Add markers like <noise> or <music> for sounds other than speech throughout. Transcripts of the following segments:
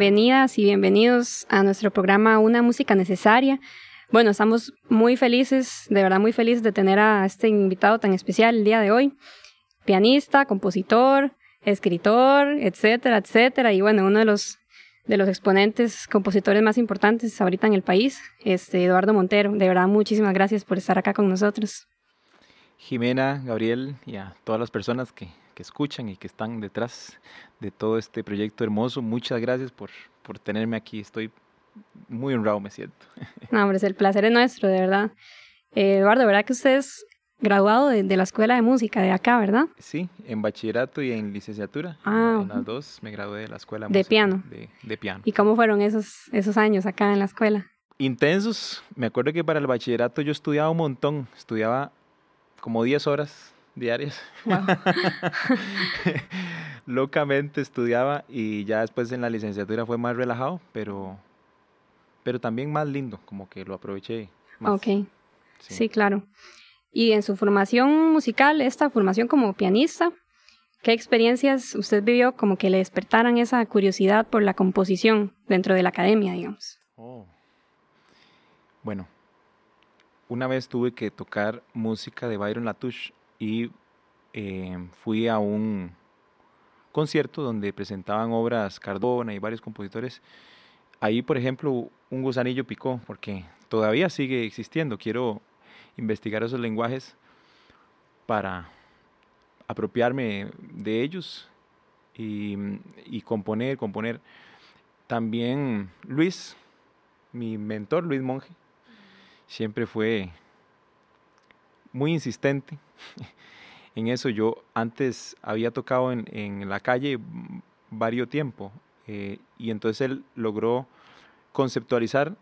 bienvenidas y bienvenidos a nuestro programa Una Música Necesaria. Bueno, estamos muy felices, de verdad muy felices de tener a este invitado tan especial el día de hoy. Pianista, compositor, escritor, etcétera, etcétera. Y bueno, uno de los, de los exponentes, compositores más importantes ahorita en el país, este Eduardo Montero. De verdad, muchísimas gracias por estar acá con nosotros. Jimena, Gabriel y a todas las personas que, que escuchan y que están detrás de todo este proyecto hermoso, muchas gracias por, por tenerme aquí. Estoy muy honrado, me siento. No, hombre, el placer es nuestro, de verdad. Eh, Eduardo, ¿verdad que usted es graduado de, de, la Escuela de Música de acá, verdad? Sí, en bachillerato y en licenciatura. Ah, en las dos me gradué de la Escuela de, de piano. De, de, piano. ¿Y cómo fueron esos, esos años acá en la escuela? Intensos. Me acuerdo que para el bachillerato yo estudiaba un montón. Estudiaba como 10 horas diarias. Wow. <laughs> Locamente estudiaba y ya después en la licenciatura fue más relajado, pero, pero también más lindo, como que lo aproveché. Más. Ok, sí. sí, claro. Y en su formación musical, esta formación como pianista, ¿qué experiencias usted vivió como que le despertaran esa curiosidad por la composición dentro de la academia, digamos? Oh. Bueno, una vez tuve que tocar música de Byron Latouche y eh, fui a un concierto donde presentaban obras Cardona y varios compositores. Ahí, por ejemplo, un gusanillo picó porque todavía sigue existiendo. Quiero investigar esos lenguajes para apropiarme de ellos y, y, componer, componer. También Luis, mi mentor, Luis Monge, siempre fue muy insistente <laughs> en eso. Yo antes había tocado en, en la calle varios tiempo eh, y entonces él logró conceptualizar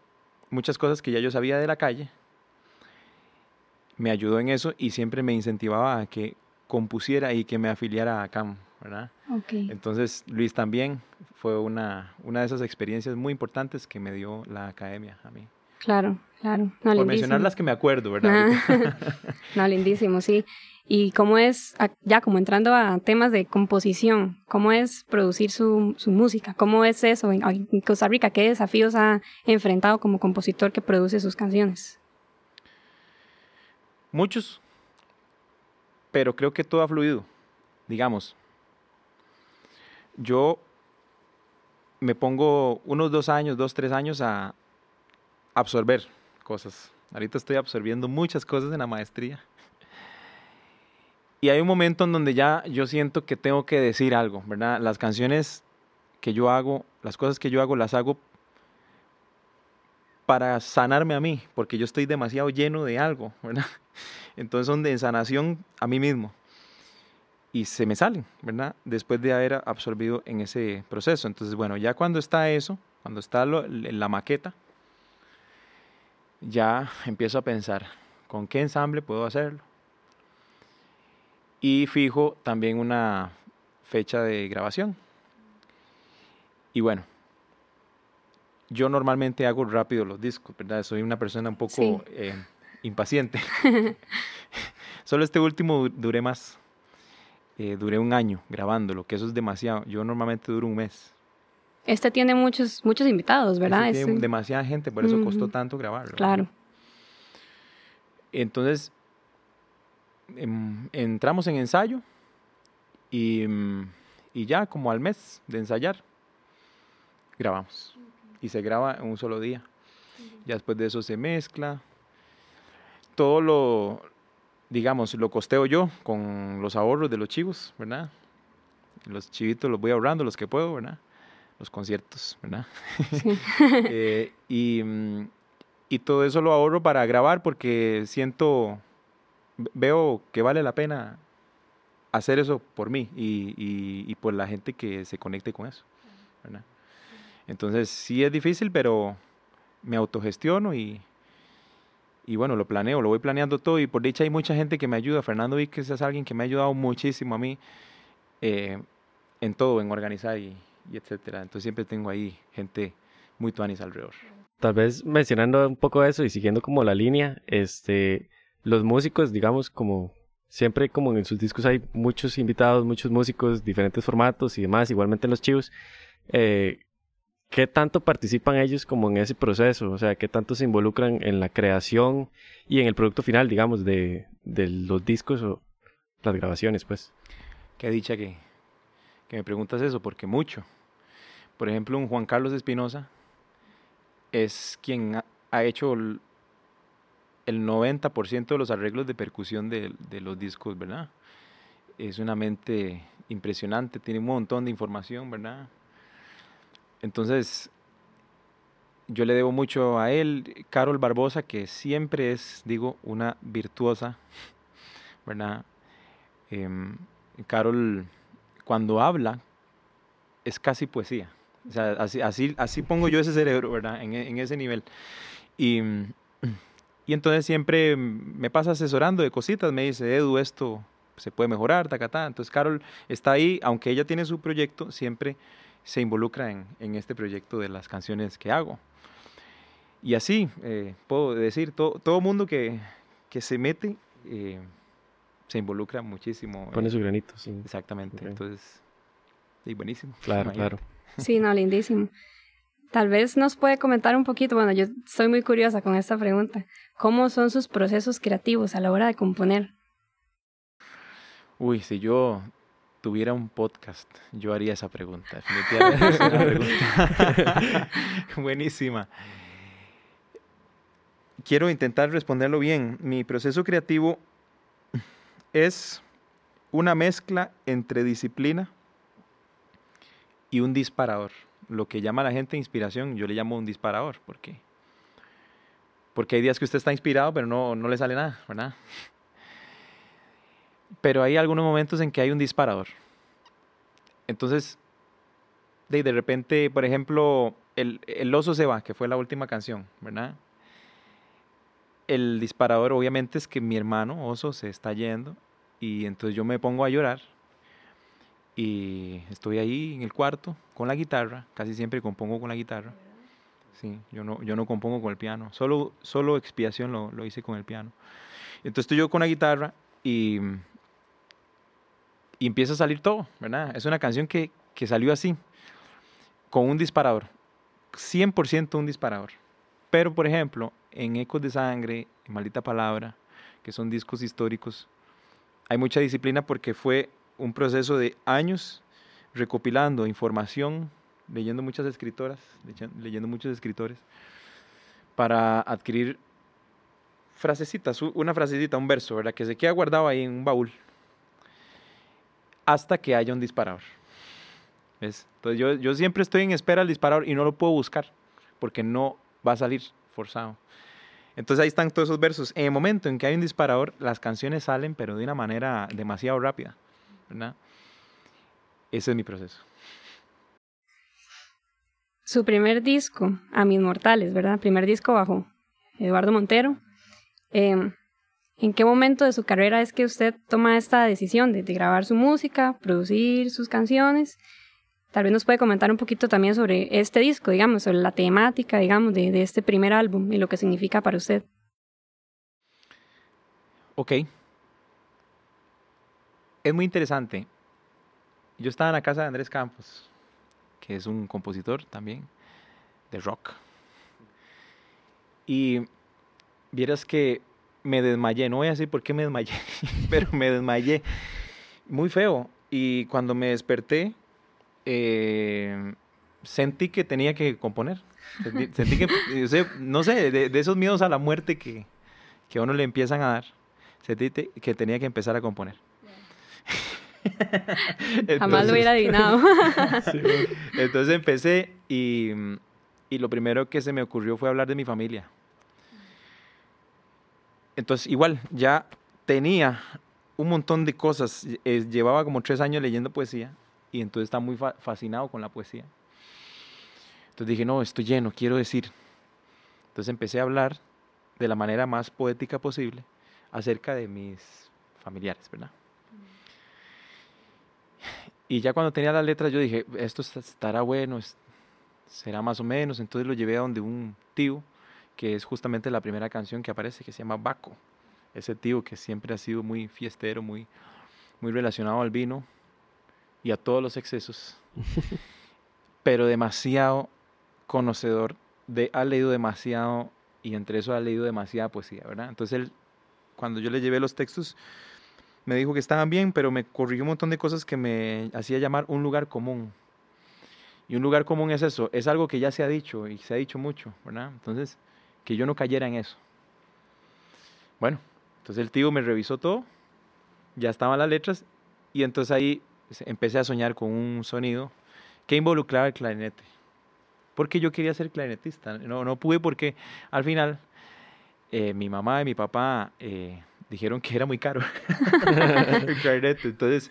muchas cosas que ya yo sabía de la calle. Me ayudó en eso y siempre me incentivaba a que compusiera y que me afiliara a CAM, ¿verdad? Okay. Entonces Luis también fue una, una de esas experiencias muy importantes que me dio la academia a mí. Claro, claro. No, Por lindísimo. mencionar las que me acuerdo, ¿verdad? <laughs> no, lindísimo, sí. Y cómo es, ya como entrando a temas de composición, cómo es producir su, su música, cómo es eso en, en, Costa Rica, qué desafíos ha enfrentado como compositor que produce sus canciones. Muchos, pero creo que todo ha fluido. Digamos, yo me pongo unos dos años, dos, tres años a absorber cosas. Ahorita estoy absorbiendo muchas cosas en la maestría. Y hay un momento en donde ya yo siento que tengo que decir algo, ¿verdad? Las canciones que yo hago, las cosas que yo hago, las hago para sanarme a mí, porque yo estoy demasiado lleno de algo, <laughs> ¿verdad? Entonces son de sanación a mí mismo. Y se me salen, ¿verdad? Después de haber absorbido en ese proceso. Entonces, bueno, ya cuando está eso, cuando está lo, la maqueta, ya empiezo a pensar, ¿con qué ensamble puedo hacerlo? Y fijo también una fecha de grabación. Y bueno, yo normalmente hago rápido los discos, ¿verdad? Soy una persona un poco sí. eh, impaciente. <laughs> <laughs> Solo este último duré más. Eh, duré un año grabándolo, que eso es demasiado. Yo normalmente duro un mes. Este tiene muchos, muchos invitados, ¿verdad? Este tiene demasiada gente, por eso uh -huh. costó tanto grabarlo. Claro. Entonces, em, entramos en ensayo y, y, ya como al mes de ensayar, grabamos. Y se graba en un solo día. Ya después de eso se mezcla. Todo lo, digamos, lo costeo yo con los ahorros de los chivos, ¿verdad? Los chivitos los voy ahorrando, los que puedo, ¿verdad? Los conciertos, ¿verdad? Sí. <laughs> eh, y, y todo eso lo ahorro para grabar porque siento, veo que vale la pena hacer eso por mí y, y, y por la gente que se conecte con eso, ¿verdad? Entonces sí es difícil, pero me autogestiono y, y bueno, lo planeo, lo voy planeando todo y por dicha hay mucha gente que me ayuda. Fernando Víquez es alguien que me ha ayudado muchísimo a mí eh, en todo, en organizar y, y, etcétera. Entonces siempre tengo ahí gente muy tuanis alrededor. Tal vez mencionando un poco eso y siguiendo como la línea, este, los músicos, digamos, como siempre como en sus discos hay muchos invitados, muchos músicos, diferentes formatos y demás, igualmente en los chivos. Eh, ¿qué tanto participan ellos como en ese proceso? O sea, ¿qué tanto se involucran en la creación y en el producto final, digamos, de, de los discos o las grabaciones, pues? Qué dicha que, que me preguntas eso, porque mucho. Por ejemplo, un Juan Carlos Espinosa es quien ha, hecho el, el 90% de los arreglos de percusión de, de los discos, ¿verdad? Es una mente impresionante, tiene un montón de información, ¿verdad? Entonces, yo le debo mucho a él, Carol Barbosa, que siempre es, digo, una virtuosa, <laughs> ¿verdad? Em, Carol, cuando habla, es casi poesía. O sea, así, así, así pongo yo ese cerebro, ¿verdad? En, en ese nivel. Y, y entonces siempre me pasa asesorando de cositas, me dice, Edu, esto se puede mejorar, tacatá. Entonces Carol está ahí, aunque ella tiene su proyecto, siempre se involucra en, en este proyecto de las canciones que hago. Y así, eh, puedo decir, todo, todo mundo que, que se mete eh, se involucra muchísimo. Pone eh, su granito, sí. Exactamente, Ok. entonces, y buenísimo. Claro, imagínate. claro. Sí, no, lindísimo. Tal vez nos puede comentar un poquito, bueno, yo estoy muy curiosa con esta pregunta. ¿Cómo son sus procesos creativos a la hora de componer? Uy, si yo tuviera un podcast, yo haría esa pregunta. Definitivamente es pregunta <laughs> buenísima. Quiero intentar responderlo bien. Mi proceso creativo es una mezcla entre disciplina y un disparador. Lo que llama la gente inspiración, yo le llamo un disparador. ¿Por qué? Porque hay días que usted está inspirado, pero no, no le sale nada, ¿verdad? pero hay algunos momentos en que hay un disparador. Entonces, de, de repente, por ejemplo, el, el oso se va, que fue la última canción, ¿verdad? El disparador obviamente es que mi hermano oso se está yendo y entonces yo me pongo a llorar y estoy ahí en el cuarto con la guitarra, casi siempre compongo con la guitarra. Sí, yo no, yo no compongo con el piano, solo, solo expiación lo, lo hice con el piano. Entonces estoy yo con la guitarra y, y empieza a salir todo, ¿verdad? Es una canción que, que salió así, con un disparador, 100% un disparador. Pero, por ejemplo, en Ecos de Sangre, en Maldita Palabra, que son discos históricos, hay mucha disciplina porque fue un proceso de años recopilando información, leyendo muchas escritoras, leyen- leyendo muchos escritores, para adquirir frasecitas, una frasecita, un verso, ¿verdad? Que se queda guardado ahí en un baúl hasta que haya un disparador. ¿Ves? Entonces yo, yo siempre estoy en espera al disparador y no lo puedo buscar porque no va a salir forzado. Entonces ahí están todos esos versos. En el momento en que hay un disparador, las canciones salen, pero de una manera demasiado rápida. ¿Verdad? Ese es mi proceso. Su primer disco, A Mis Mortales, ¿verdad? Primer disco bajo Eduardo Montero. Eh, ¿En qué momento de su carrera es que usted toma esta decisión de, de grabar su música, producir sus canciones? Tal vez nos puede comentar un poquito también sobre este disco, digamos, sobre la temática, digamos, de, de este primer álbum y lo que significa para usted. Ok. Es muy interesante. Yo estaba en la casa de Andrés Campos, que es un compositor también de rock. Y vieras que me desmayé, no voy a decir por qué me desmayé, <laughs> pero me desmayé muy feo. Y cuando me desperté, eh, sentí que tenía que componer. Sentí, que, sea, no sé, de, esos miedos a la muerte que, que a uno le empiezan a dar, sentí que tenía que empezar a componer. Jamás lo hubiera adivinado. <laughs> <laughs> Entonces empecé y, y lo primero que se me ocurrió fue hablar de mi familia. Entonces igual, ya tenía un montón de cosas. eh, llevaba como tres años leyendo poesía y entonces estaba muy fa- fascinado con la poesía. Entonces dije, no, estoy lleno, quiero decir. Entonces empecé a hablar de la manera más poética posible acerca de mis familiares, ¿verdad? Y ya cuando tenía las letras yo dije, esto est- estará bueno, será más o menos. Entonces lo llevé a donde un tío, que es justamente la primera canción que aparece, que se llama Baco. Ese tío que siempre ha sido muy fiestero, muy, muy relacionado al vino y a todos los excesos, <laughs> pero demasiado conocedor de, ha leído demasiado y entre eso ha leído demasiada poesía, ¿verdad? Entonces él, cuando yo le llevé los textos, me dijo que estaban bien, pero me corrigió un montón de cosas que me hacía llamar un lugar común. Y un lugar común es eso, es algo que ya se ha dicho y se ha dicho mucho, ¿verdad? Entonces, que yo no cayera en eso. Bueno, entonces el tío me revisó todo, ya estaban las letras y entonces ahí empecé a soñar con un sonido que involucraba el clarinete. Porque yo quería ser clarinetista, no, no pude porque al final eh, mi mamá y mi papá eh, dijeron que era muy caro <laughs> el clarinete, entonces...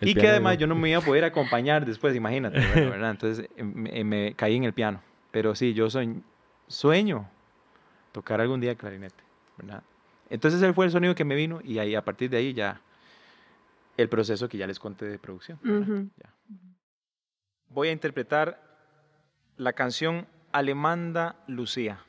y que además yo no me iba a poder acompañar después, imagínate, <laughs> ¿verdad? Entonces me, me, caí en el piano. Pero sí, yo soy, sueño tocar algún día clarinete, ¿verdad? Entonces ese fue el sonido que me vino y ahí a partir de ahí ya el proceso que ya les conté de producción. Voy a interpretar la canción Alemanda Lucía.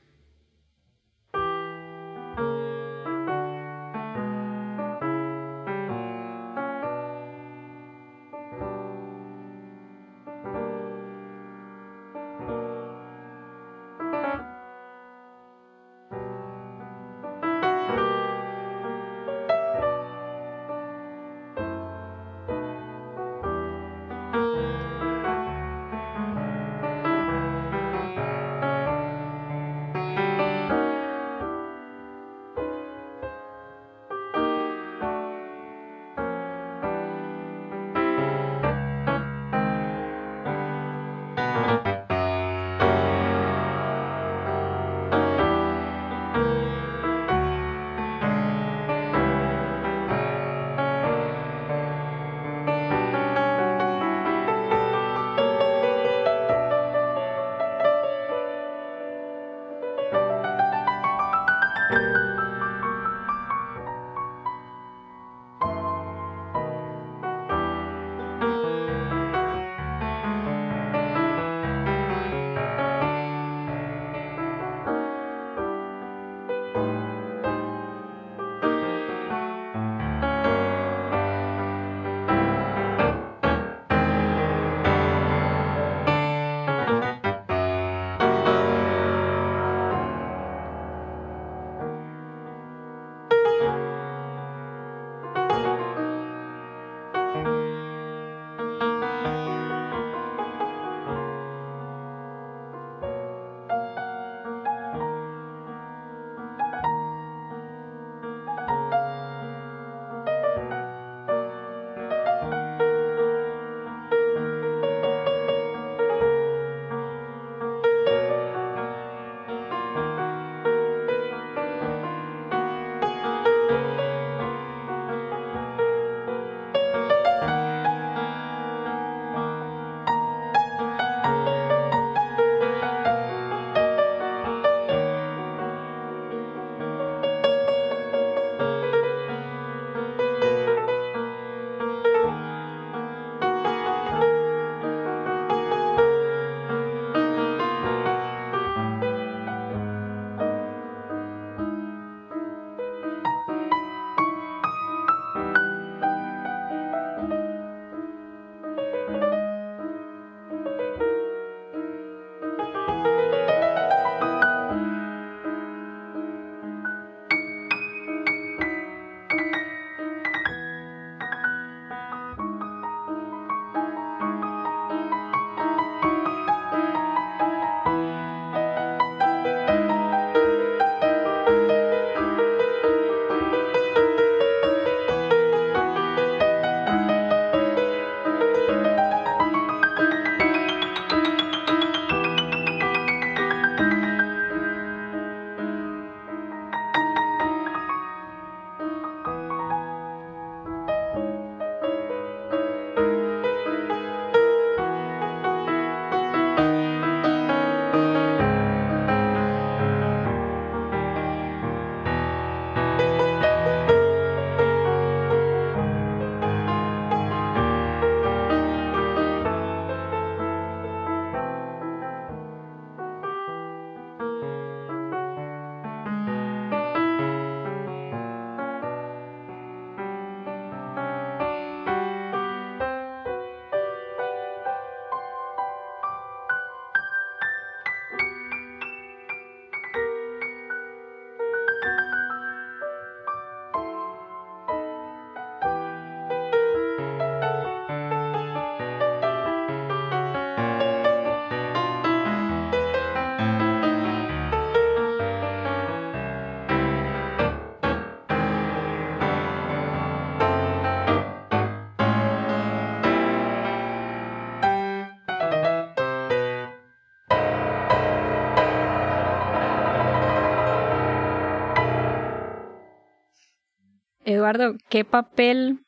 Eduardo, ¿qué papel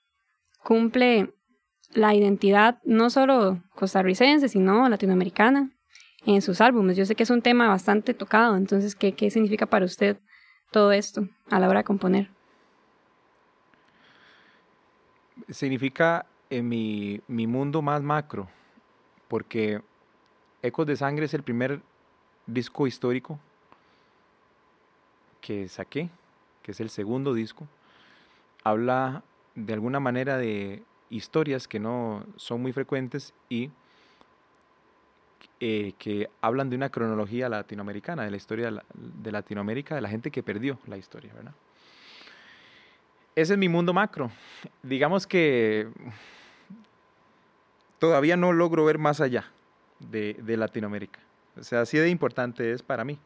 cumple la identidad no solo costarricense, sino latinoamericana en sus álbumes? Yo sé que es un tema bastante tocado, entonces, ¿qué, qué significa para usted todo esto a la hora de componer? Significa en mi, mi mundo más macro, porque Ecos de Sangre es el primer disco histórico que saqué, que es el segundo disco. Habla de alguna manera de historias que no son muy frecuentes y eh, que hablan de una cronología latinoamericana, de la historia de Latinoamérica, de la gente que perdió la historia, ¿verdad? Ese es mi mundo macro. Digamos que todavía no logro ver más allá de, de Latinoamérica. O sea, así de importante es para mí.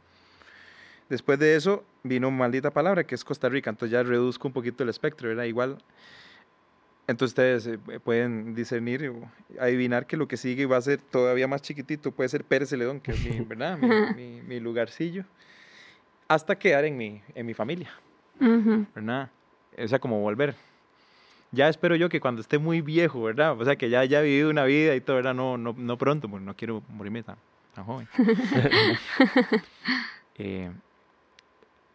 Después de eso vino Maldita Palabra, que es Costa Rica, entonces ya reduzco un poquito el espectro, ¿verdad? Igual, entonces ustedes eh, pueden discernir adivinar que lo que sigue va a ser todavía más chiquitito, puede ser Pérez Celedón, que es mi, <laughs> ¿verdad? mi, mi, lugarcillo, hasta quedar en mi, en mi familia, ¿verdad? O sea, como volver. Ya espero yo que cuando esté muy viejo, ¿verdad? O sea, que ya haya vivido una vida y todo, ¿verdad? No, no, no pronto, porque no quiero morirme tan, tan joven. <laughs> <laughs> eh,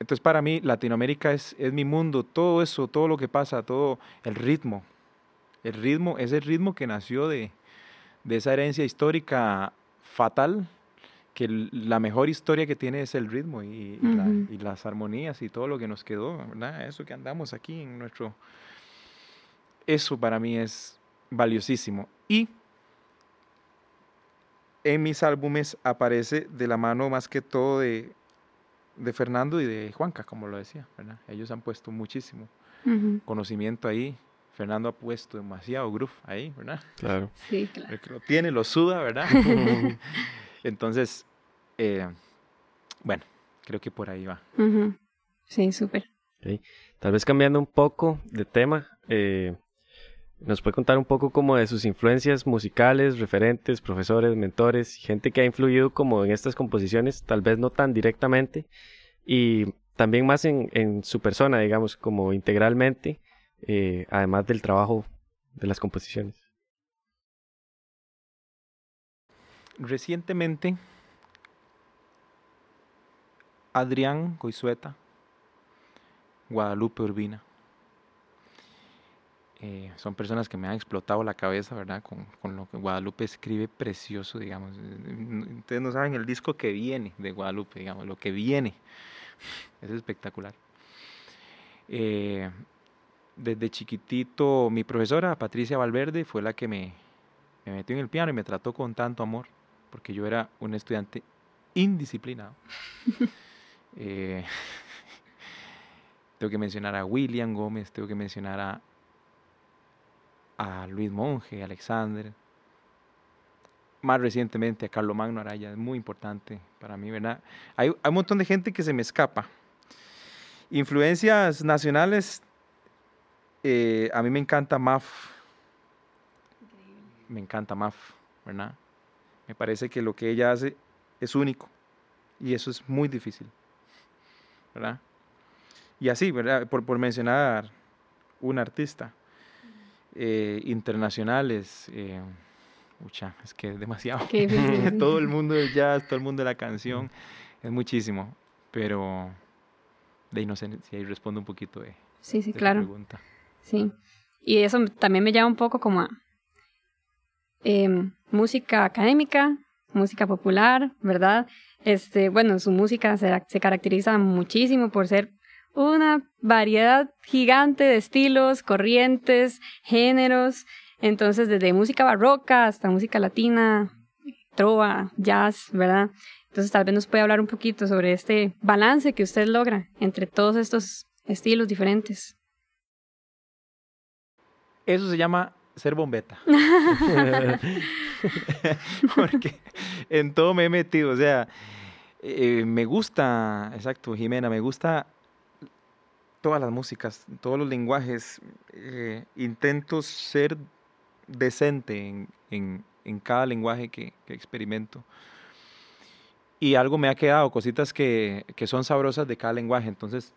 entonces para mí Latinoamérica es, es mi mundo, todo eso, todo lo que pasa, todo el ritmo. El ritmo es el ritmo que nació de, de esa herencia histórica fatal, que la mejor historia que tiene es el ritmo y, y, la, y, las armonías y todo lo que nos quedó, ¿verdad? Eso que andamos aquí en nuestro... Eso para mí es valiosísimo. Y en mis álbumes aparece de la mano más que todo de, de Fernando y de Juanca, como lo decía, ¿verdad? Ellos han puesto muchísimo uh -huh. conocimiento ahí. Fernando ha puesto demasiado groove ahí, ¿verdad? Claro. <laughs> Sí, claro. El que lo tiene, lo suda, ¿verdad? <laughs> Entonces, eh, bueno, creo que por ahí va. Uh -huh. Sí, súper. Okay. Tal vez cambiando un poco de tema, eh, nos puede contar un poco como de sus influencias musicales, referentes, profesores, mentores, gente que ha influido como en estas composiciones, tal vez no tan directamente, y también más en, su persona, digamos, como integralmente, eh, además del trabajo de las composiciones. Recientemente, Adrián Coizueta, Guadalupe Urbina. Eh, son personas que me han explotado la cabeza, ¿verdad? Con, con, lo que Guadalupe escribe precioso, digamos. Ustedes no saben el disco que viene de Guadalupe, digamos, lo que viene. Es espectacular. Eh, desde chiquitito, mi profesora, Patricia Valverde, fue la que me, me metió en el piano y me trató con tanto amor, porque yo era un estudiante indisciplinado. <laughs> eh, <laughs> tengo que mencionar a William Gómez, tengo que mencionar a a Luis Monge, Alexander, más recientemente a Carlos Magno Araya, es muy importante para mí, ¿verdad? Hay, hay, un montón de gente que se me escapa. Influencias nacionales, eh, a mí me encanta MAF, me encanta MAF, ¿verdad? Me parece que lo que ella hace es único y eso es muy difícil, ¿verdad? Y así, ¿verdad? Por, por mencionar un artista eh, internacionales. Eh, ucha, es que es demasiado. <laughs> todo el mundo del jazz, todo el mundo de la canción, es muchísimo. Pero de ahí no sé si ahí respondo un poquito de, sí, sí, de claro. pregunta. Sí, y eso también me llama un poco como a eh, música académica, música popular, ¿verdad? Este, bueno, su música se, se caracteriza muchísimo por ser una variedad gigante de estilos, corrientes, géneros. Entonces, desde música barroca hasta música latina, trova, jazz, ¿verdad? Entonces, tal vez nos puede hablar un poquito sobre este balance que usted logra entre todos estos estilos diferentes. Eso se llama ser bombeta. <laughs> <laughs> Porque en todo me he metido, o sea, eh, me gusta, exacto, Jimena, me gusta todas las músicas, todos los lenguajes. Eh, intento ser decente en, en, en cada lenguaje que, que, experimento. Y algo me ha quedado, cositas que, que, son sabrosas de cada lenguaje. Entonces,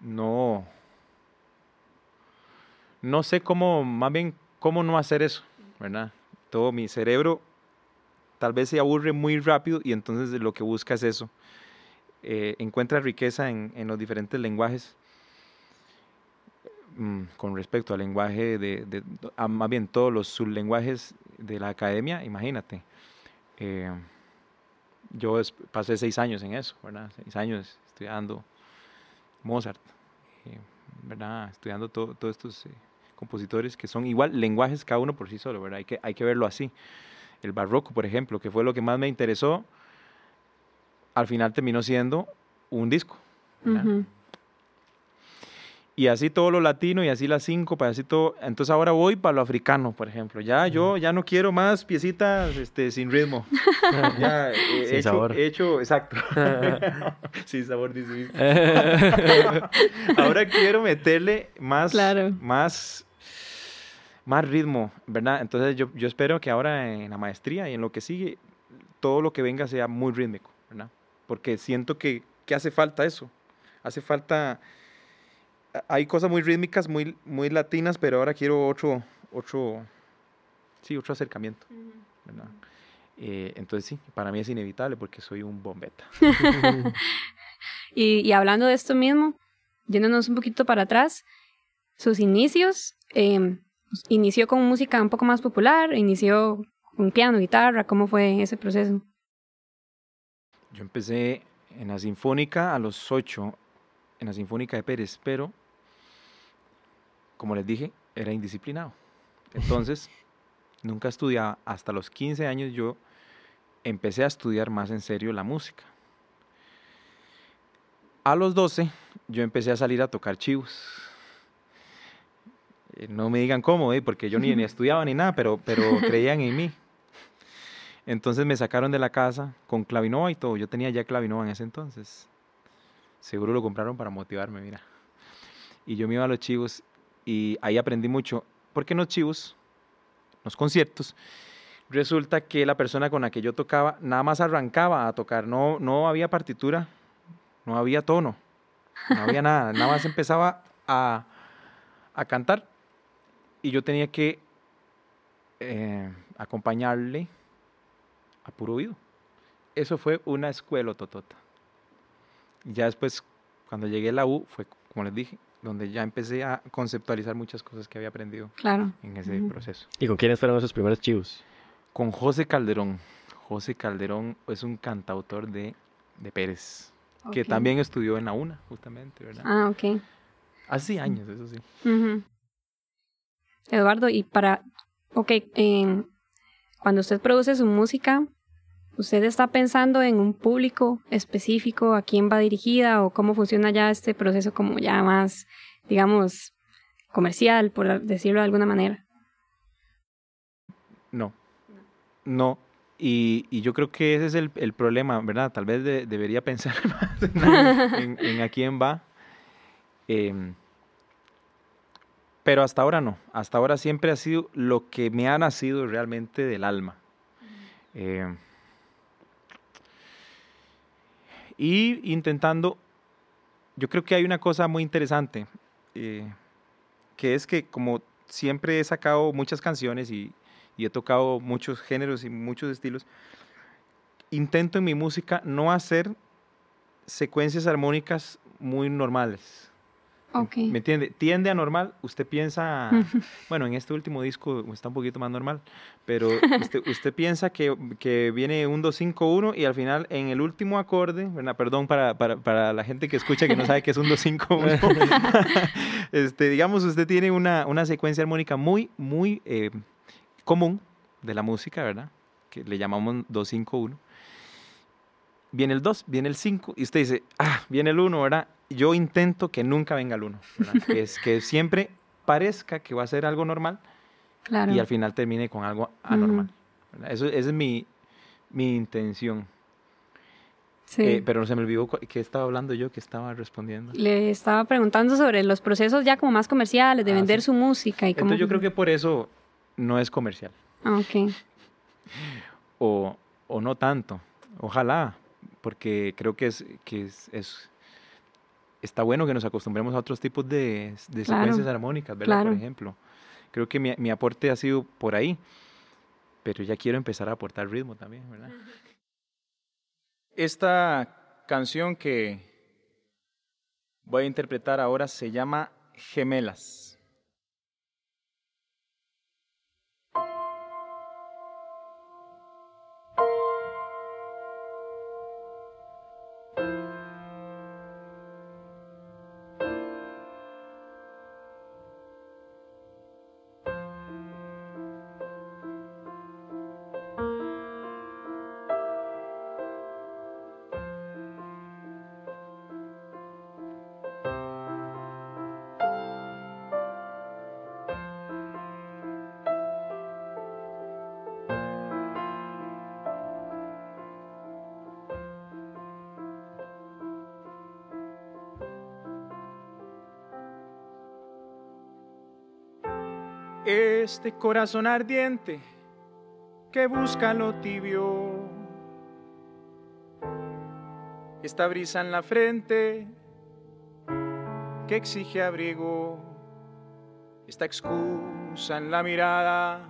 no, no sé cómo, más bien, cómo no hacer eso, ¿verdad? Todo mi cerebro tal vez se aburre muy rápido y entonces lo que busca es eso. Eh, encuentra riqueza en, en, los diferentes lenguajes mm, con respecto al lenguaje de, de más bien todos los sublenguajes de la academia, imagínate. Eh, yo pasé seis años en eso, ¿verdad? Seis años estudiando Mozart, eh, ¿verdad? Estudiando todos estos compositores que son igual lenguajes cada uno por sí solo, ¿verdad? Hay que, hay que verlo así. El barroco, por ejemplo, que fue lo que más me interesó, al final terminó siendo un disco. Y así todo lo latino y así las cinco, para así todo. Entonces ahora voy para lo africano, por ejemplo. Ya yo ya no quiero más piecitas este, sin ritmo. <laughs> ya eh, sin hecho, sabor. hecho, exacto. <laughs> sin sabor, dice. <laughs> ahora quiero meterle más, más, más ritmo, ¿verdad? Entonces yo, yo espero que ahora en la maestría y en lo que sigue, todo lo que venga sea muy rítmico, ¿verdad? Porque siento que, que hace falta eso. Hace falta hay cosas muy rítmicas, muy, muy latinas, pero ahora quiero otro, otro, sí, otro acercamiento. Eh, entonces sí, para mí es inevitable porque soy un bombeta. <laughs> y, y, hablando de esto mismo, yéndonos un poquito para atrás, sus inicios, eh, inició con música un poco más popular, inició con piano, guitarra, ¿cómo fue ese proceso? Yo empecé en la Sinfónica a los ocho, en la Sinfónica de Pérez, pero como les dije, era indisciplinado. Entonces, <laughs> nunca estudiaba. Hasta los 15 años yo empecé a estudiar más en serio la música. A los 12 yo empecé a salir a tocar chivos. Eh, no me digan cómo, ¿eh? porque yo ni, ni <laughs> estudiaba ni nada, pero, pero <laughs> creían en mí. Entonces me sacaron de la casa con clavinova y todo. Yo tenía ya clavinova en ese entonces. Seguro lo compraron para motivarme, mira. Y yo me iba a los chivos y ahí aprendí mucho, porque en los chivos, los conciertos, resulta que la persona con la que yo tocaba nada más arrancaba a tocar, no, no había partitura, no había tono, no había <laughs> nada, nada más empezaba a, a cantar y yo tenía que eh, acompañarle a puro oído. Eso fue una escuela totota. Ya después, cuando llegué a la U, fue como les dije, donde ya empecé a conceptualizar muchas cosas que había aprendido claro. en ese proceso. ¿Y con quiénes fueron esos primeros chivos? Con José Calderón. José Calderón es un cantautor de, de Pérez, que también estudió en la UNA, justamente, ¿verdad? Ah, ok. Hace años, eso sí. Eduardo, y para, ok, cuando usted produce su música, ¿usted está pensando en un público específico, a quién va dirigida o cómo funciona ya este proceso como ya más, digamos, comercial, por decirlo de alguna manera? No, no. Y, y yo creo que ese es el, el problema, ¿verdad? Tal vez debería pensar <laughs> más en, a quién va. Em, pero hasta ahora no. Hasta ahora siempre ha sido lo que me ha nacido realmente del alma. Eh, y intentando, yo creo que hay una cosa muy interesante, eh, que es que como siempre he sacado muchas canciones y, y he tocado muchos géneros y muchos estilos, intento en mi música no hacer secuencias armónicas muy normales. ¿Me entiende? Tiende a normal, usted piensa, <laughs> bueno, en este último disco está un poquito más normal, pero <laughs> usted, usted piensa que, que, viene un 2-5-1 y al final en el último acorde, ¿verdad? perdón para, para, para, la gente que escucha que no sabe qué es un 2-5-1, <laughs> este, digamos, usted tiene una, una secuencia armónica muy, muy eh, común de la música, ¿verdad? Que le llamamos 2-5-1. Viene el 2, viene el 5 y usted dice, ah, viene el 1, ¿verdad? yo intento que nunca venga el uno, que, <laughs> es, que siempre parezca que va a ser algo normal y al final termine con algo anormal. Eso, esa es mi, mi intención. Sí. Eh, pero no se me olvidó qué estaba hablando yo, que estaba respondiendo. Le estaba preguntando sobre los procesos ya como más comerciales, de ah, vender su música. Y Entonces yo creo que por eso no es comercial. Ah, ok. <laughs> O, o no tanto. Ojalá, porque creo que es, que es está bueno que nos acostumbremos a otros tipos de, secuencias armónicas, ¿verdad? Por ejemplo. Creo que mi, mi, aporte ha sido por ahí, pero ya quiero empezar a aportar ritmo también, ¿verdad? <laughs> Esta canción que voy a interpretar ahora se llama Gemelas. Este corazón ardiente que busca lo tibio. Esta brisa en la frente que exige abrigo. Esta excusa en la mirada.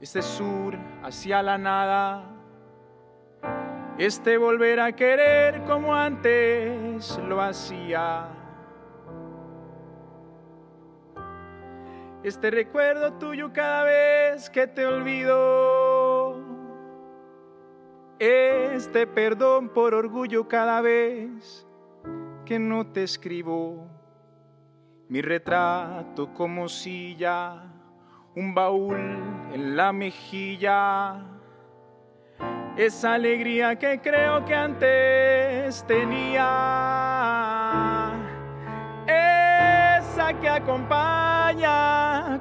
Este sur hacia la nada. Este volver a querer como antes lo hacía. Este recuerdo tuyo cada vez que te olvido, este perdón por orgullo cada vez que no te escribo, mi retrato como silla, un baúl en la mejilla, esa alegría que creo que antes tenía que acompaña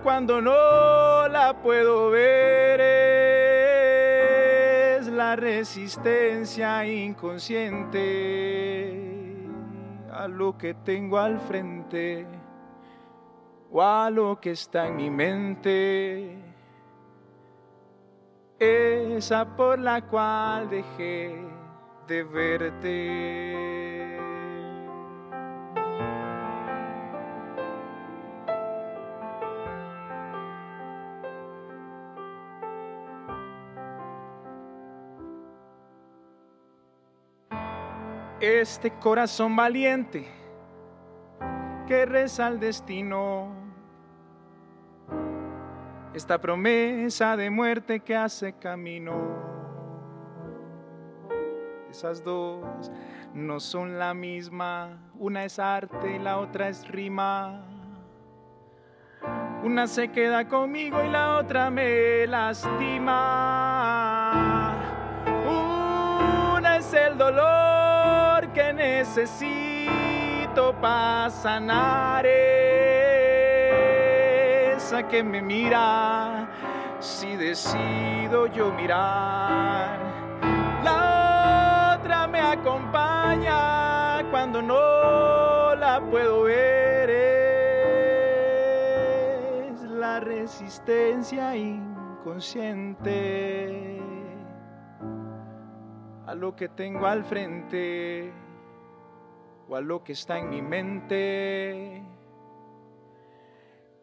cuando no la puedo ver es la resistencia inconsciente a lo que tengo al frente o a lo que está en mi mente esa por la cual dejé de verte. Este corazón valiente que reza al destino, esta promesa de muerte que hace camino. Esas dos no son la misma, una es arte y la otra es rima. Una se queda conmigo y la otra me lastima. Una es el dolor necesito para sanar esa que me mira si decido yo mirar. La otra me acompaña cuando no la puedo ver. Es la resistencia inconsciente a lo que tengo al frente o a lo que está en mi mente,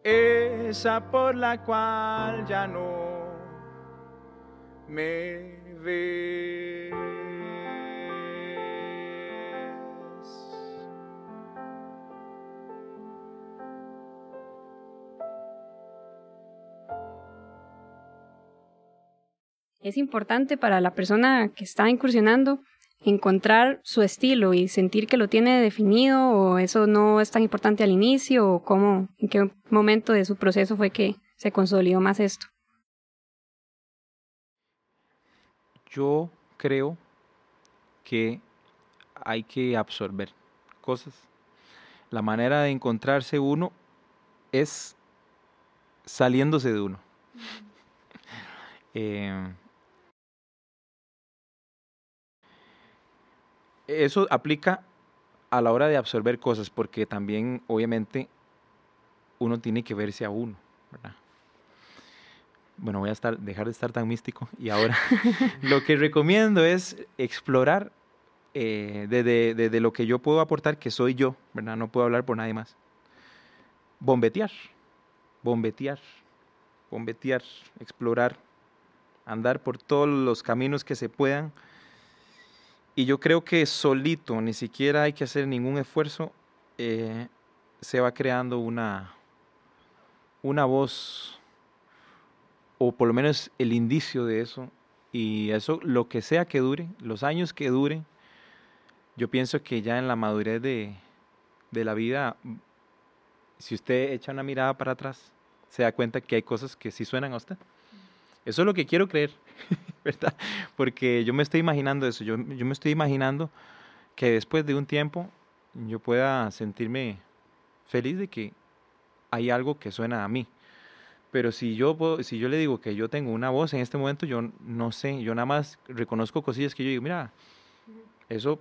esa por la cual ya no me ves. Es importante para la persona que está incursionando encontrar su estilo y sentir que lo tiene definido o eso no es tan importante al inicio o cómo, en qué momento de su proceso fue que se consolidó más esto? Yo creo que hay que absorber cosas. La manera de encontrarse uno es saliéndose de uno. <laughs> eso aplica a la hora de absorber cosas, porque también, obviamente, uno tiene que verse a uno. Bueno, voy a dejar de estar tan místico y ahora <laughs> lo que recomiendo es explorar eh, de, lo que yo puedo aportar, que soy yo, ¿verdad? No puedo hablar por nadie más. Bombetear, bombetear, bombetear, explorar, andar por todos los caminos que se puedan. Y yo creo que solito, ni siquiera hay que hacer ningún esfuerzo, eh, se va creando una, una voz, o por lo menos el indicio de eso. Y eso, lo que sea que dure, los años que dure, yo pienso que ya en la madurez de, de la vida, si usted echa una mirada para atrás, se da cuenta que hay cosas que sí suenan a usted. Eso es lo que quiero creer, <laughs> ¿verdad? Porque yo me estoy imaginando eso, yo, yo me estoy imaginando que después de un tiempo yo pueda sentirme feliz de que hay algo que suena a mí. Pero si yo, si yo le digo que yo tengo una voz en este momento, yo no sé, yo nada más reconozco cosillas que yo digo, mira, eso,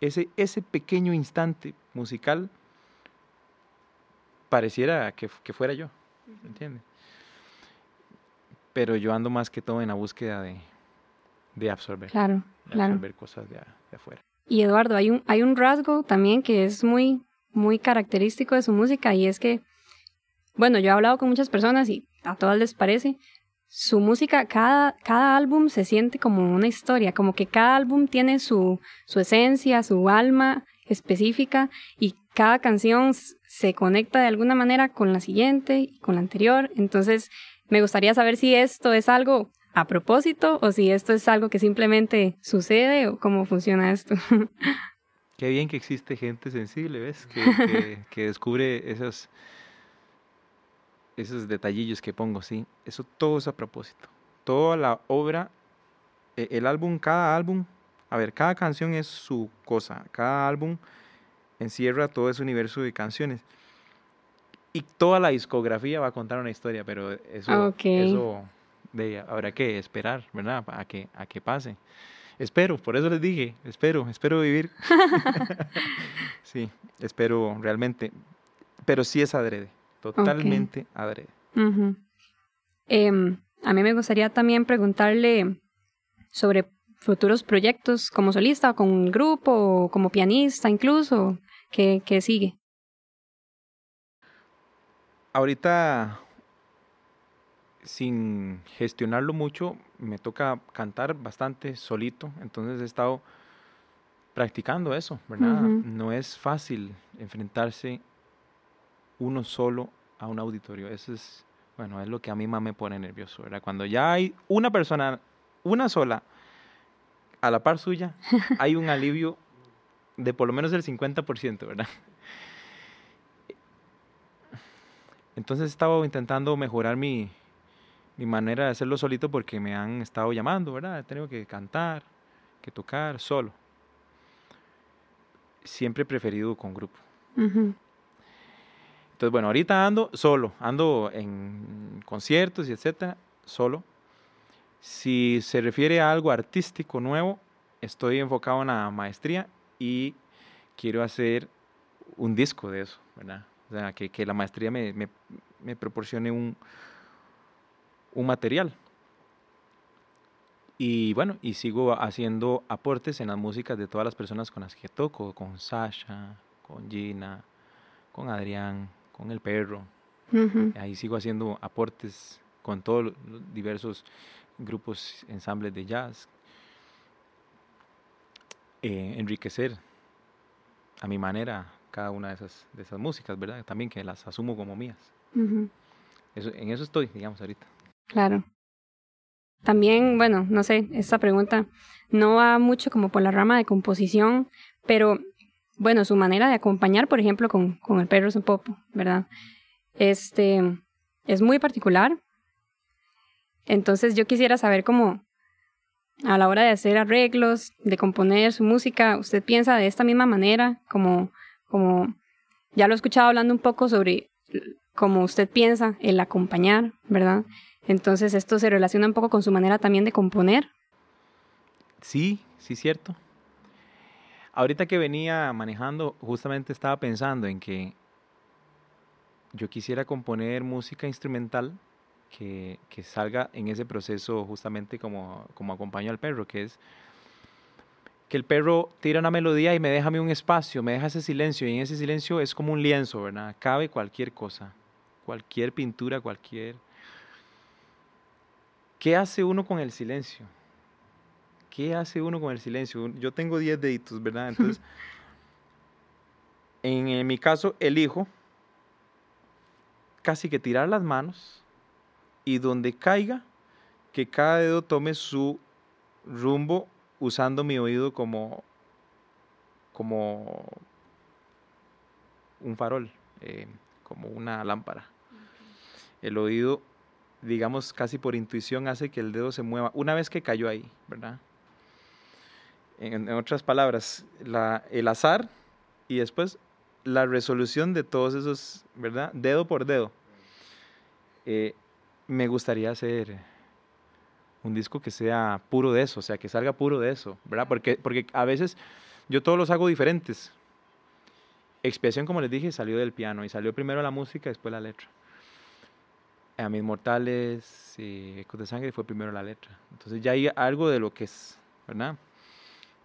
ese, ese pequeño instante musical pareciera que, que fuera yo, ¿entiendes? Pero yo ando más que todo en la búsqueda de, de absorber. Claro, de absorber cosas de, de, afuera. Y Eduardo, hay un, hay un rasgo también que es muy, muy característico de su música y es que, bueno, yo he hablado con muchas personas y a todas les parece, su música, cada, cada álbum se siente como una historia, como que cada álbum tiene su, su esencia, su alma específica y cada canción se conecta de alguna manera con la siguiente y con la anterior. Entonces, me gustaría saber si esto es algo a propósito o si esto es algo que simplemente sucede o cómo funciona esto. <laughs> Qué bien que existe gente sensible, ¿ves? Que, que, <laughs> descubre esos, esos detallillos que pongo, sí. Eso todo es a propósito. Toda la obra, e, el álbum, cada álbum, a ver, cada canción es su cosa. Cada álbum encierra todo ese universo de canciones y toda la discografía va a contar una historia, pero eso, eso de, habrá que esperar, ¿verdad? A que, a que pase. Espero, por eso les dije, espero, espero vivir. <laughs> <laughs> sí, espero realmente, pero sí es adrede, totalmente adrede. Em, a mí me gustaría también preguntarle sobre futuros proyectos como solista o con un grupo o como pianista incluso, ¿qué, qué sigue? Ahorita, sin gestionarlo mucho, me toca cantar bastante solito, entonces he estado practicando eso, ¿verdad? No es fácil enfrentarse uno solo a un auditorio. Eso es, bueno, es lo que a mí más me pone nervioso, ¿verdad? Cuando ya hay una persona, una sola, a la par suya, <laughs> hay un alivio de por lo menos el 50%, ¿verdad? Entonces he estado intentando mejorar mi, manera de hacerlo solito porque me han estado llamando, ¿verdad? He tenido que cantar, que tocar solo. Siempre he preferido con grupo. Entonces, bueno, ahorita ando solo, ando en conciertos y etcétera, solo. Si se refiere a algo artístico nuevo, estoy enfocado en la maestría y quiero hacer un disco de eso, ¿verdad? O sea, que, que la maestría me, me, me proporcione un, un material. Y bueno, y sigo haciendo aportes en las músicas de todas las personas con las que toco, con Sasha, con Gina, con Adrián, con el perro. Ahí sigo haciendo aportes con todos los diversos grupos, ensambles de jazz. Eh, enriquecer a mi manera cada una de esas, de esas músicas, ¿verdad? También que las asumo como mías. eso, en eso estoy, digamos, ahorita. Claro. También, bueno, no sé, esta pregunta no va mucho como por la rama de composición, pero bueno, su manera de acompañar, por ejemplo, con, con el perro un popo, ¿verdad? Este es muy particular. Entonces yo quisiera saber cómo a la hora de hacer arreglos, de componer su música, ¿usted piensa de esta misma manera, como como ya lo he escuchado hablando un poco sobre cómo usted piensa el acompañar, ¿verdad? Entonces esto se relaciona un poco con su manera también de componer. Sí, sí, cierto. Ahorita que venía manejando, justamente estaba pensando en que yo quisiera componer música instrumental que, que salga en ese proceso justamente como, como acompaño al perro, que es que el perro tira una melodía y me deja a mí un espacio, me deja ese silencio, y en ese silencio es como un lienzo, ¿verdad? Cabe cualquier cosa, cualquier pintura, cualquier... ¿Qué hace uno con el silencio? ¿Qué hace uno con el silencio? Yo tengo 10 deditos, ¿verdad? <laughs> Entonces, en, en mi caso, elijo casi que tirar las manos y donde caiga, que cada dedo tome su rumbo usando mi oído como, como un farol, eh, como una lámpara. El oído, digamos, casi por intuición hace que el dedo se mueva una vez que cayó ahí, ¿verdad? En, otras palabras, la, el azar y después la resolución de todos esos, ¿verdad? Dedo por dedo. Eh, me gustaría hacer un disco que sea puro de eso, o sea, que salga puro de eso, ¿verdad? Porque, porque a veces yo todos los hago diferentes. Expiación, como les dije, salió del piano y salió primero la música, después la letra. A mis mortales, y Ecos de Sangre fue primero la letra. Entonces ya hay algo de lo que es, ¿verdad?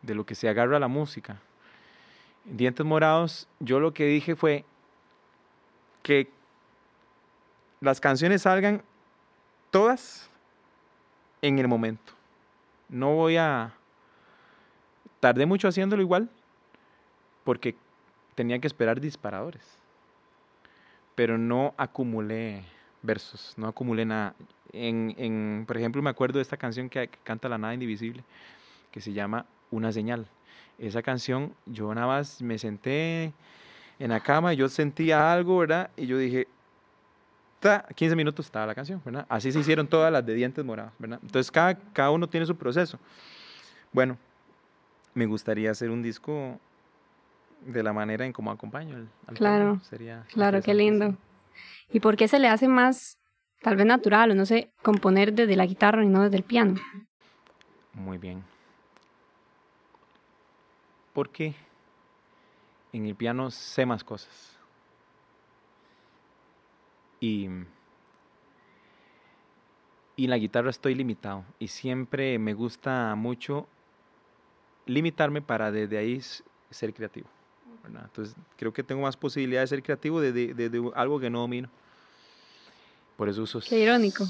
De lo que se agarra la música. En Dientes Morados, yo lo que dije fue que las canciones salgan todas en el momento. No voy a... Tardé mucho haciéndolo igual porque tenía que esperar disparadores. Pero no acumulé versos, no acumulé nada. En, en, por ejemplo, me acuerdo de esta canción que, canta La Nada Indivisible, que se llama Una Señal. Esa canción, yo nada más me senté en la cama y yo sentía algo, ¿verdad? Y yo dije, 15 minutos estaba la canción, ¿verdad? Así se hicieron todas las de dientes morados, ¿verdad? Entonces cada, cada uno tiene su proceso. Bueno, me gustaría hacer un disco de la manera en cómo acompaño al Claro, sería claro, qué lindo. ¿Y por qué se le hace más, tal vez natural, o no sé, componer desde la guitarra y no desde el piano? Muy bien. Porque en el piano sé más cosas y, en la guitarra estoy limitado y siempre me gusta mucho limitarme para desde ahí ser creativo. Entonces creo que tengo más posibilidad de ser creativo desde, algo que no domino. Por eso uso... Qué irónico.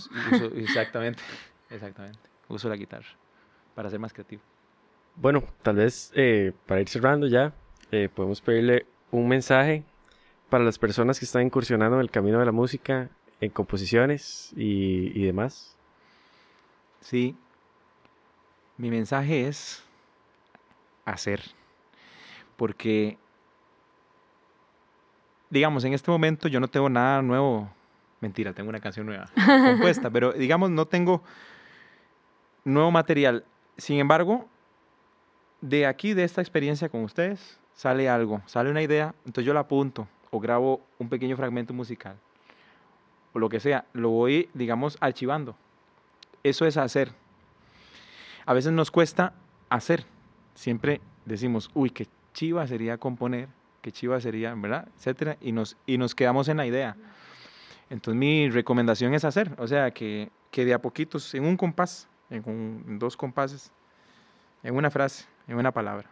exactamente, <laughs> exactamente. Uso la guitarra para ser más creativo. Bueno, tal vez eh, para ir cerrando ya, eh, podemos pedirle un mensaje para las personas que están incursionando en el camino de la música, en composiciones y, demás? Sí, mi mensaje es hacer, porque, digamos, en este momento yo no tengo nada nuevo, mentira, tengo una canción nueva <laughs> compuesta, pero digamos, no tengo nuevo material. Sin embargo, de aquí, de esta experiencia con ustedes, sale algo, sale una idea, entonces yo la apunto o grabo un pequeño fragmento musical o lo que sea, lo voy, digamos, archivando. Eso es hacer. A veces nos cuesta hacer. Siempre decimos, uy, qué chiva sería componer, qué chiva sería, ¿verdad? Etcétera, y nos, y nos quedamos en la idea. Entonces mi recomendación es hacer, o sea, que, que de a poquitos, en un compás, en dos compases, en una frase, en una palabra,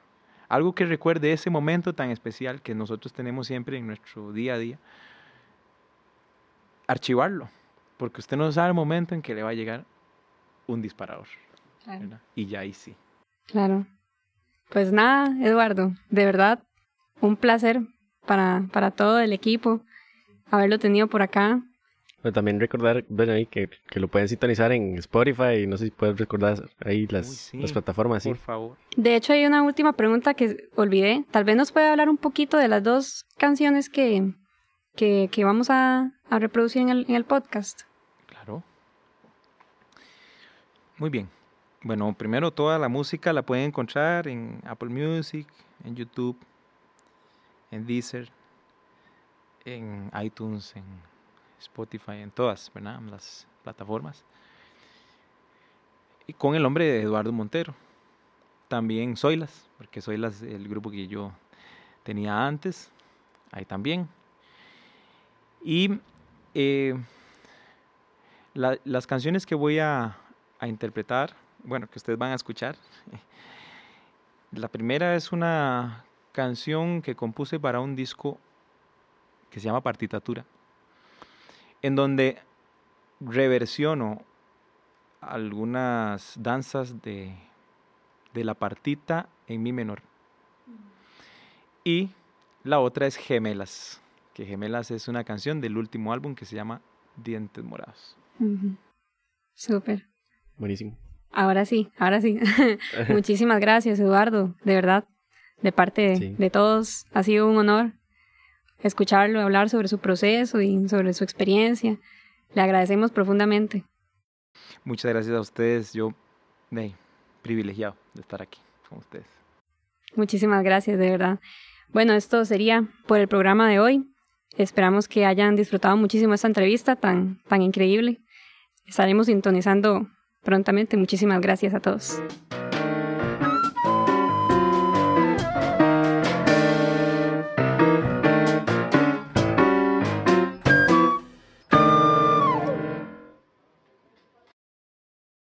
algo que recuerde ese momento tan especial que nosotros tenemos siempre en nuestro día a día. Archivarlo, porque usted no sabe el momento en que le va a llegar un disparador. Y ya ahí sí. Claro. Pues nada, Eduardo, de verdad, un placer para, para todo el equipo haberlo tenido por acá también recordar, bueno, ahí que, que, lo pueden sintonizar en Spotify y no sé si puedes recordar ahí las, las plataformas. Por favor. De hecho, hay una última pregunta que olvidé. Tal vez nos puede hablar un poquito de las dos canciones que, que, que vamos a, a reproducir en el, en el podcast. Claro. Muy bien. Bueno, primero toda la música la pueden encontrar en Apple Music, en YouTube, en Deezer, en iTunes, en Spotify, en todas las plataformas. Y con el nombre de Eduardo Montero. También Soylas, porque Soylas el grupo que yo tenía antes, ahí también. Y eh, las canciones que voy a, a interpretar, bueno, que ustedes van a escuchar, <laughs> La primera es una canción que compuse para un disco que se llama Partitatura, en donde reversiono algunas danzas de, de la partita en mi menor. Y la otra es Gemelas, que Gemelas es una canción del último álbum que se llama Dientes Morados. Súper. Buenísimo. Ahora sí, ahora sí. <laughs> Muchísimas gracias, Eduardo, de verdad. De parte de todos, ha sido un honor escucharlo hablar sobre su proceso y sobre su experiencia. Le agradecemos profundamente. Muchas gracias a ustedes. Yo, privilegiado de estar aquí con ustedes. Muchísimas gracias, de verdad. Bueno, esto sería por el programa de hoy. Esperamos que hayan disfrutado muchísimo esta entrevista tan, tan increíble. Estaremos sintonizando prontamente. Muchísimas gracias a todos.